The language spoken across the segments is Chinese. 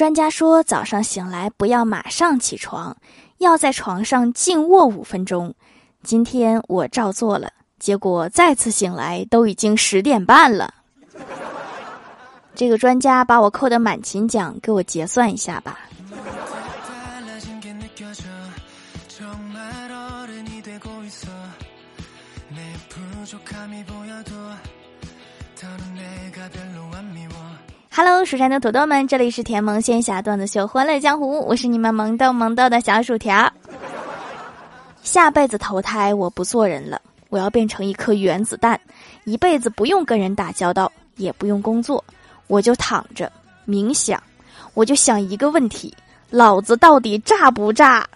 专家说，早上醒来不要马上起床，要在床上静卧五分钟。今天我照做了，结果再次醒来都已经十点半了。这个专家把我扣的满勤奖给我结算一下吧。Hello，蜀山的土豆们，这里是甜萌仙侠段子秀《欢乐江湖》，我是你们萌豆萌豆的小薯条。下辈子投胎，我不做人了，我要变成一颗原子弹，一辈子不用跟人打交道，也不用工作，我就躺着冥想，我就想一个问题：老子到底炸不炸？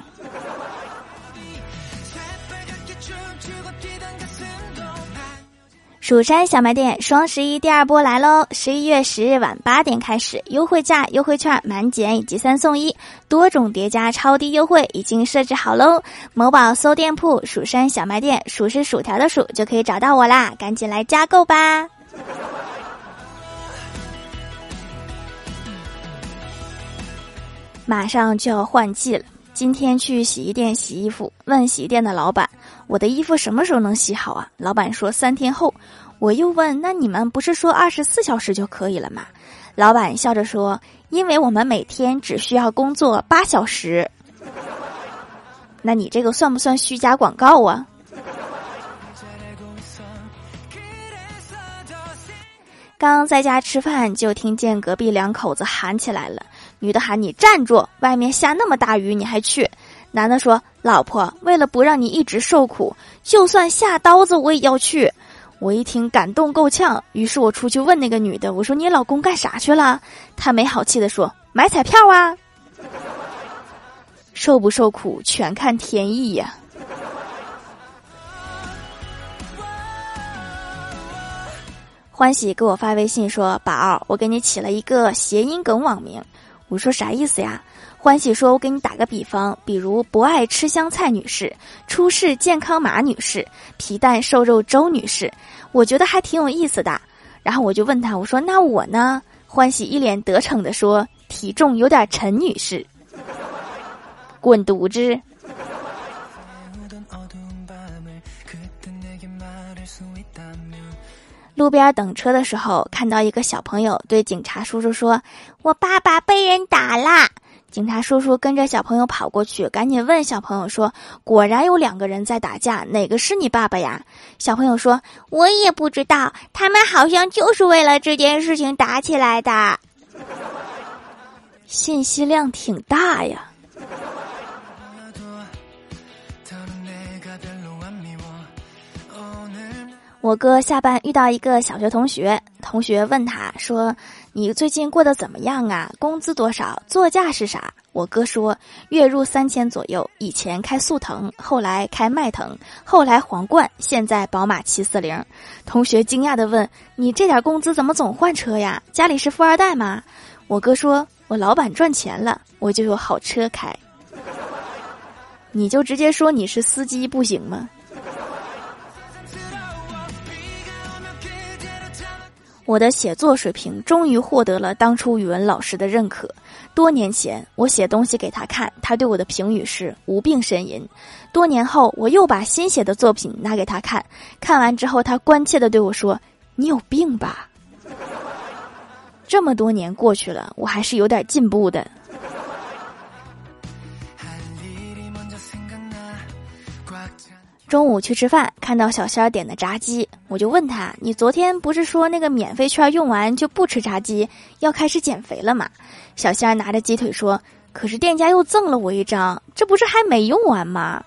蜀山小卖店双十一第二波来喽！十一月十日晚八点开始，优惠价、优惠券、满减以及三送一，多种叠加超低优惠已经设置好喽！某宝搜店铺“蜀山小卖店”，数是薯条的数就可以找到我啦，赶紧来加购吧！马上就要换季了，今天去洗衣店洗衣服，问洗衣店的老板。我的衣服什么时候能洗好啊？老板说三天后。我又问，那你们不是说二十四小时就可以了吗？老板笑着说，因为我们每天只需要工作八小时。那你这个算不算虚假广告啊？刚在家吃饭，就听见隔壁两口子喊起来了。女的喊你站住，外面下那么大雨你还去？男的说：“老婆，为了不让你一直受苦，就算下刀子我也要去。”我一听感动够呛，于是我出去问那个女的：“我说你老公干啥去了？”她没好气的说：“买彩票啊！”受不受苦全看天意呀。欢喜给我发微信说：“宝，我给你起了一个谐音梗网名。”我说啥意思呀？欢喜说：“我给你打个比方，比如不爱吃香菜女士，出示健康码女士，皮蛋瘦肉粥女士，我觉得还挺有意思的。”然后我就问他：“我说那我呢？”欢喜一脸得逞的说：“体重有点沉女士，滚犊子。”路边等车的时候，看到一个小朋友对警察叔叔说：“我爸爸被人打啦。”警察叔叔跟着小朋友跑过去，赶紧问小朋友说：“果然有两个人在打架，哪个是你爸爸呀？”小朋友说：“我也不知道，他们好像就是为了这件事情打起来的。”信息量挺大呀。我哥下班遇到一个小学同学，同学问他说。你最近过得怎么样啊？工资多少？座驾是啥？我哥说月入三千左右。以前开速腾，后来开迈腾，后来皇冠，现在宝马七四零。同学惊讶地问：“你这点工资怎么总换车呀？家里是富二代吗？”我哥说：“我老板赚钱了，我就有好车开。”你就直接说你是司机不行吗？我的写作水平终于获得了当初语文老师的认可。多年前，我写东西给他看，他对我的评语是“无病呻吟”。多年后，我又把新写的作品拿给他看，看完之后，他关切的对我说：“你有病吧？”这么多年过去了，我还是有点进步的。中午去吃饭，看到小仙儿点的炸鸡，我就问他：“你昨天不是说那个免费券用完就不吃炸鸡，要开始减肥了吗？”小仙儿拿着鸡腿说：“可是店家又赠了我一张，这不是还没用完吗？”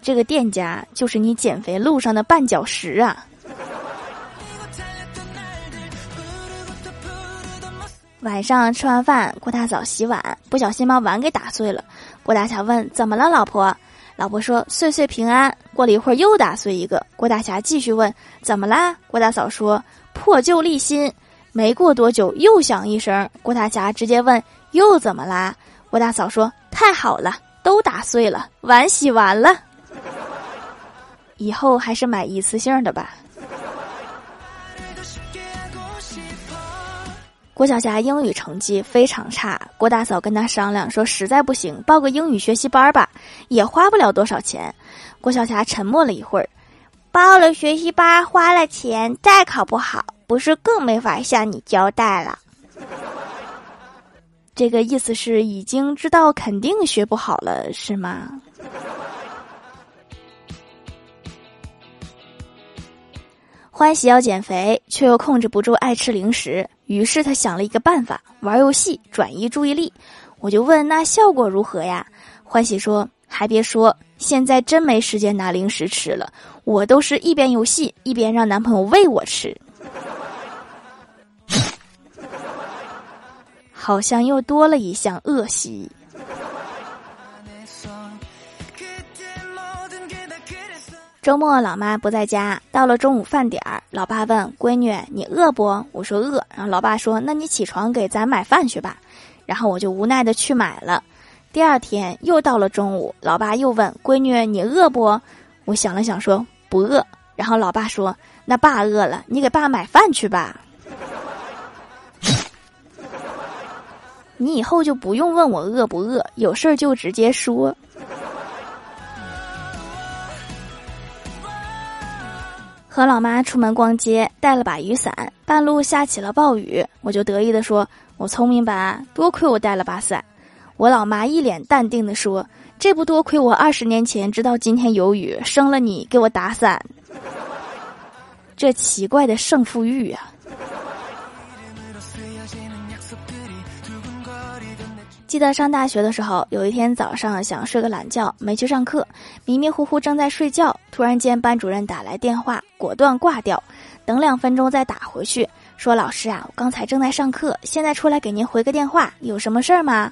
这个店家就是你减肥路上的绊脚石啊！晚上吃完饭，郭大嫂洗碗，不小心把碗给打碎了。郭大侠问：“怎么了，老婆？”老婆说：“岁岁平安。”过了一会儿，又打碎一个。郭大侠继续问：“怎么啦？”郭大嫂说：“破旧立新。”没过多久，又响一声。郭大侠直接问：“又怎么啦？”郭大嫂说：“太好了，都打碎了，碗洗完了。以后还是买一次性的吧。”郭晓霞英语成绩非常差，郭大嫂跟她商量说：“实在不行，报个英语学习班吧，也花不了多少钱。”郭晓霞沉默了一会儿，报了学习班，花了钱，再考不好，不是更没法向你交代了？这个意思是已经知道肯定学不好了，是吗？欢喜要减肥，却又控制不住爱吃零食，于是他想了一个办法，玩游戏转移注意力。我就问那效果如何呀？欢喜说：“还别说，现在真没时间拿零食吃了，我都是一边游戏一边让男朋友喂我吃。”好像又多了一项恶习。周末老妈不在家，到了中午饭点儿，老爸问闺女：“你饿不？”我说饿。然后老爸说：“那你起床给咱买饭去吧。”然后我就无奈的去买了。第二天又到了中午，老爸又问闺女：“你饿不？”我想了想说：“不饿。”然后老爸说：“那爸饿了，你给爸买饭去吧。”你以后就不用问我饿不饿，有事儿就直接说。和老妈出门逛街，带了把雨伞，半路下起了暴雨，我就得意地说：“我聪明吧？多亏我带了把伞。”我老妈一脸淡定地说：“这不多亏我二十年前知道今天有雨，生了你给我打伞。”这奇怪的胜负欲啊！记得上大学的时候，有一天早上想睡个懒觉，没去上课，迷迷糊糊正在睡觉，突然间班主任打来电话，果断挂掉，等两分钟再打回去，说：“老师啊，我刚才正在上课，现在出来给您回个电话，有什么事儿吗？”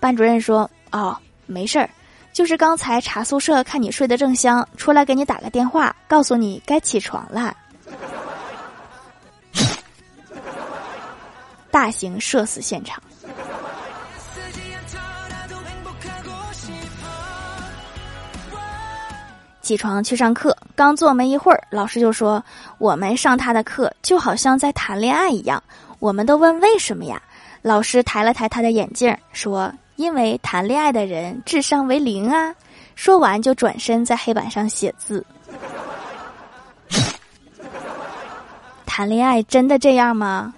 班主任说：“哦，没事儿，就是刚才查宿舍看你睡得正香，出来给你打个电话，告诉你该起床了。”大型社死现场。起床去上课，刚坐没一会儿，老师就说：“我们上他的课就好像在谈恋爱一样。”我们都问为什么呀？老师抬了抬他的眼镜，说：“因为谈恋爱的人智商为零啊。”说完就转身在黑板上写字。谈恋爱真的这样吗？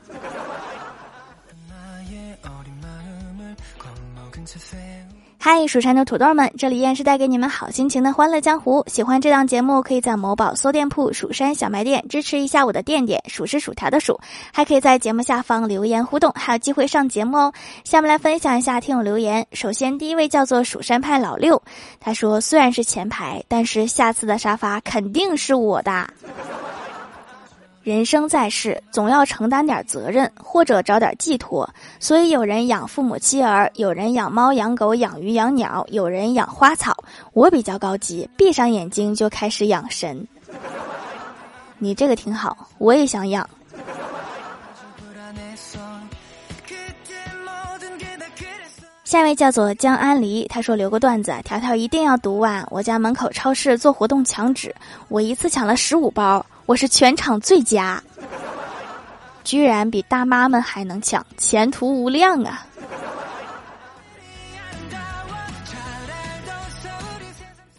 嗨，蜀山的土豆们，这里依然是带给你们好心情的欢乐江湖。喜欢这档节目，可以在某宝搜店铺“蜀山小卖店”支持一下我的店店，数是薯条的数，还可以在节目下方留言互动，还有机会上节目哦。下面来分享一下听友留言。首先，第一位叫做蜀山派老六，他说：“虽然是前排，但是下次的沙发肯定是我的。”人生在世，总要承担点责任，或者找点寄托。所以有人养父母妻儿，有人养猫养狗养鱼养鸟，有人养花草。我比较高级，闭上眼睛就开始养神。你这个挺好，我也想养。下一位叫做江安离，他说留个段子，条条一定要读完。我家门口超市做活动抢纸，我一次抢了十五包。我是全场最佳，居然比大妈们还能抢，前途无量啊！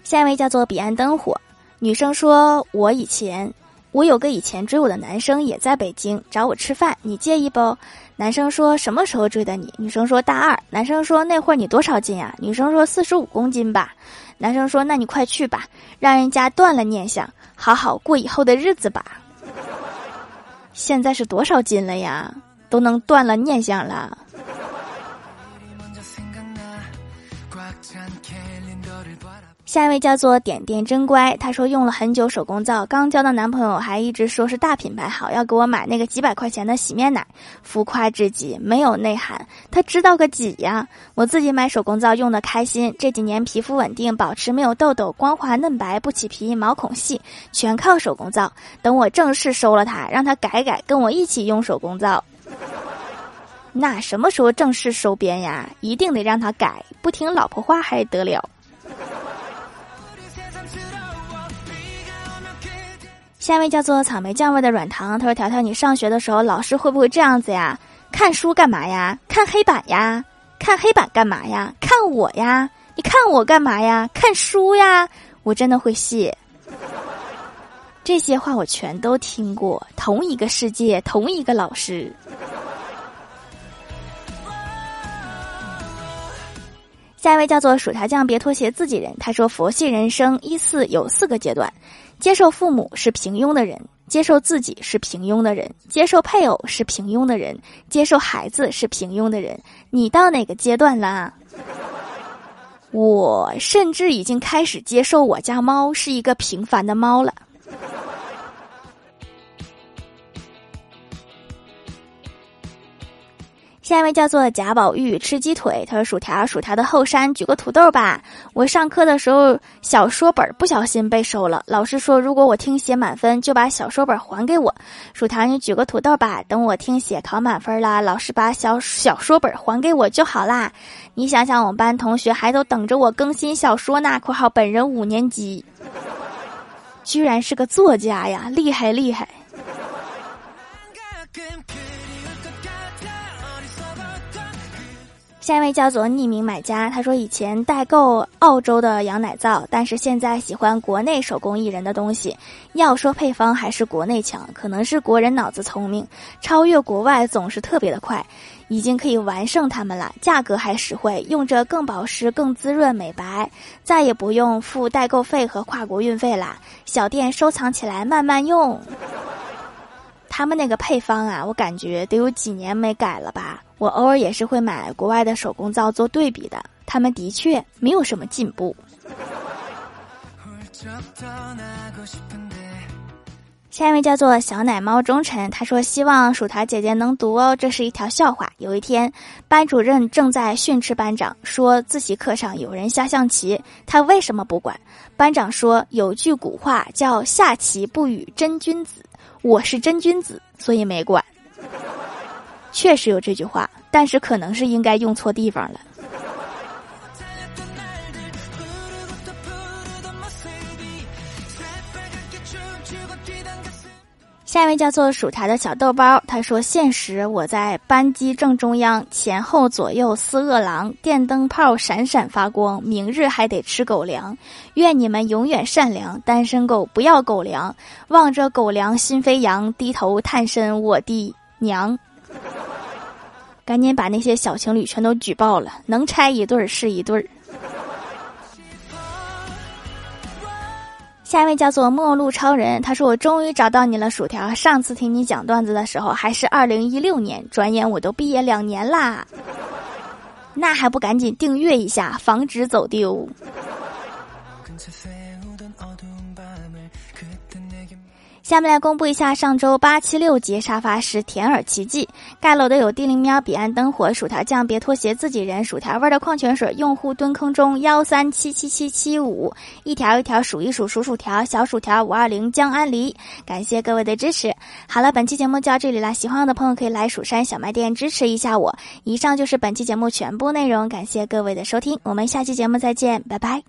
下一位叫做彼岸灯火，女生说：“我以前，我有个以前追我的男生也在北京找我吃饭，你介意不？”男生说：“什么时候追的你？”女生说：“大二。”男生说：“那会儿你多少斤呀？”女生说：“四十五公斤吧。”男生说：“那你快去吧，让人家断了念想。”好好过以后的日子吧。现在是多少斤了呀？都能断了念想了。下一位叫做点点真乖，她说用了很久手工皂，刚交的男朋友还一直说是大品牌好，要给我买那个几百块钱的洗面奶，浮夸至极，没有内涵。他知道个几呀？我自己买手工皂用的开心，这几年皮肤稳定，保持没有痘痘，光滑嫩白，不起皮，毛孔细，全靠手工皂。等我正式收了他，让他改改，跟我一起用手工皂。那什么时候正式收编呀？一定得让他改，不听老婆话还得了。下一位叫做草莓酱味的软糖，他说：“条条，你上学的时候，老师会不会这样子呀？看书干嘛呀？看黑板呀？看黑板干嘛呀？看我呀？你看我干嘛呀？看书呀？我真的会谢。这些话我全都听过，同一个世界，同一个老师。下一位叫做薯条酱，别拖鞋，自己人。他说：“佛系人生一四有四个阶段，接受父母是平庸的人。”接受自己是平庸的人，接受配偶是平庸的人，接受孩子是平庸的人。你到哪个阶段了？我甚至已经开始接受我家猫是一个平凡的猫了。下一位叫做贾宝玉吃鸡腿，他说：“薯条，薯条的后山举个土豆吧。我上课的时候小说本不小心被收了，老师说如果我听写满分就把小说本还给我。薯条，你举个土豆吧，等我听写考满分了，老师把小小说本还给我就好啦。你想想，我们班同学还都等着我更新小说呢。括号本人五年级，居然是个作家呀，厉害厉害。”下一位叫做匿名买家，他说以前代购澳洲的羊奶皂，但是现在喜欢国内手工艺人的东西。要说配方还是国内强，可能是国人脑子聪明，超越国外总是特别的快，已经可以完胜他们了。价格还实惠，用着更保湿、更滋润、美白，再也不用付代购费和跨国运费啦。小店收藏起来慢慢用。他们那个配方啊，我感觉得有几年没改了吧。我偶尔也是会买国外的手工皂做对比的，他们的确没有什么进步。下一位叫做小奶猫忠臣，他说希望薯条姐姐能读哦，这是一条笑话。有一天，班主任正在训斥班长，说自习课上有人下象棋，他为什么不管？班长说有句古话叫下棋不语真君子，我是真君子，所以没管。确实有这句话，但是可能是应该用错地方了。下一位叫做薯条的小豆包，他说：“现实，我在班机正中央，前后左右四饿狼，电灯泡闪闪发光，明日还得吃狗粮。愿你们永远善良，单身狗不要狗粮，望着狗粮心飞扬，低头探身我的娘。”赶紧把那些小情侣全都举报了，能拆一对儿是一对儿。下一位叫做末路超人，他说：“我终于找到你了，薯条。上次听你讲段子的时候还是二零一六年，转眼我都毕业两年啦，那还不赶紧订阅一下，防止走丢。”下面来公布一下上周八七六节沙发是甜耳奇迹盖楼的有地灵喵、彼岸灯火、薯条酱、别拖鞋、自己人、薯条味的矿泉水、用户蹲坑中幺三七七七七五一条一条数一数数薯条小薯条五二零江安离，感谢各位的支持。好了，本期节目就到这里啦，喜欢我的朋友可以来蜀山小卖店支持一下我。以上就是本期节目全部内容，感谢各位的收听，我们下期节目再见，拜拜。